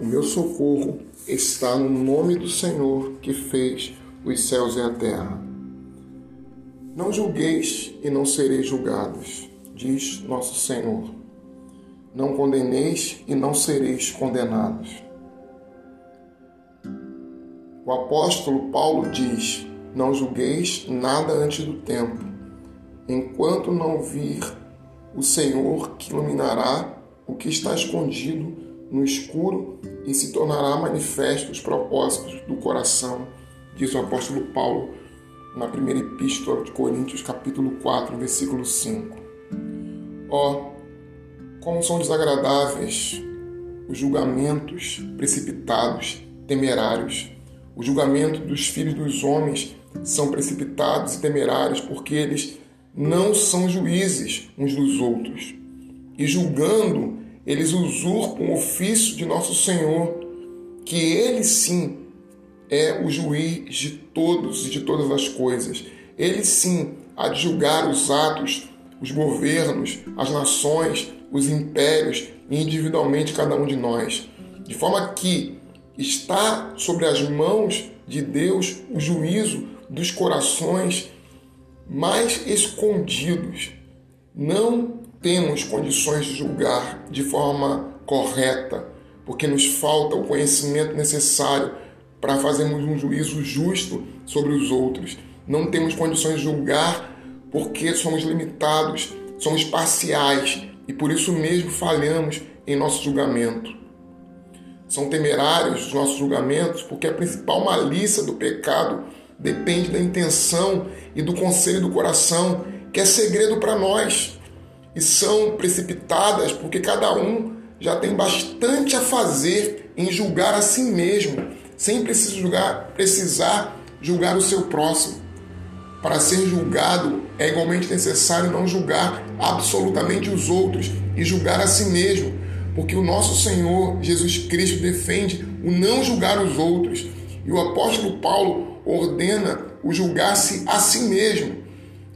O meu socorro está no nome do Senhor que fez os céus e a terra. Não julgueis e não sereis julgados, diz nosso Senhor. Não condeneis e não sereis condenados. O apóstolo Paulo diz: Não julgueis nada antes do tempo, enquanto não vir o Senhor que iluminará o que está escondido no escuro e se tornará manifesto os propósitos do coração, diz o apóstolo Paulo na primeira epístola de Coríntios, capítulo 4, versículo 5. Ó, oh, como são desagradáveis os julgamentos precipitados, temerários. O julgamento dos filhos dos homens são precipitados e temerários porque eles não são juízes uns dos outros. E julgando, eles usurpam o ofício de nosso Senhor, que ele sim é o juiz de todos e de todas as coisas. Ele sim há de julgar os atos, os governos, as nações, os impérios e individualmente cada um de nós. De forma que está sobre as mãos de Deus o juízo dos corações mais escondidos. Não temos condições de julgar de forma correta, porque nos falta o conhecimento necessário para fazermos um juízo justo sobre os outros. Não temos condições de julgar porque somos limitados, somos parciais e por isso mesmo falhamos em nosso julgamento. São temerários os nossos julgamentos porque a principal malícia do pecado depende da intenção e do conselho do coração, que é segredo para nós. E são precipitadas porque cada um já tem bastante a fazer em julgar a si mesmo, sem precisar julgar, precisar julgar o seu próximo. Para ser julgado, é igualmente necessário não julgar absolutamente os outros e julgar a si mesmo, porque o nosso Senhor Jesus Cristo defende o não julgar os outros. E o apóstolo Paulo ordena o julgar-se a si mesmo.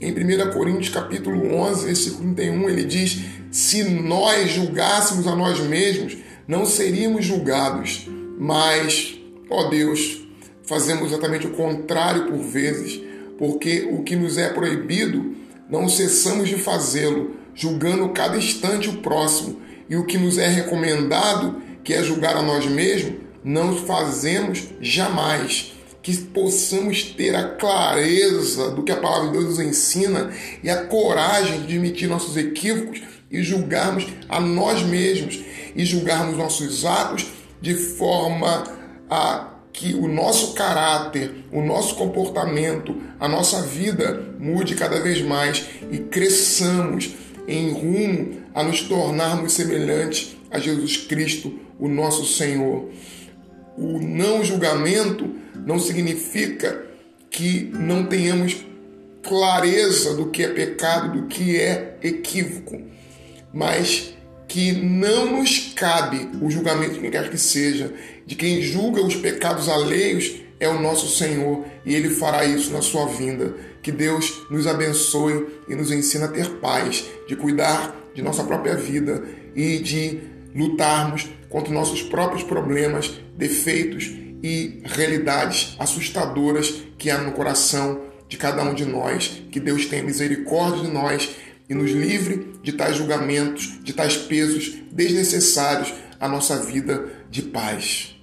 Em 1 Coríntios capítulo 11, versículo 31, ele diz: "Se nós julgássemos a nós mesmos, não seríamos julgados, mas, ó Deus, fazemos exatamente o contrário por vezes, porque o que nos é proibido, não cessamos de fazê-lo, julgando cada instante o próximo, e o que nos é recomendado, que é julgar a nós mesmos, não fazemos jamais que possamos ter a clareza do que a palavra de Deus nos ensina e a coragem de admitir nossos equívocos e julgarmos a nós mesmos e julgarmos nossos atos de forma a que o nosso caráter, o nosso comportamento, a nossa vida mude cada vez mais e cresçamos em rumo a nos tornarmos semelhantes a Jesus Cristo, o nosso Senhor. O não julgamento não significa que não tenhamos clareza do que é pecado, do que é equívoco, mas que não nos cabe o julgamento de quem quer que seja, de quem julga os pecados alheios é o nosso Senhor e Ele fará isso na sua vinda. Que Deus nos abençoe e nos ensine a ter paz, de cuidar de nossa própria vida e de lutarmos contra nossos próprios problemas, defeitos e realidades assustadoras que há no coração de cada um de nós. Que Deus tenha misericórdia de nós e nos livre de tais julgamentos, de tais pesos desnecessários à nossa vida de paz.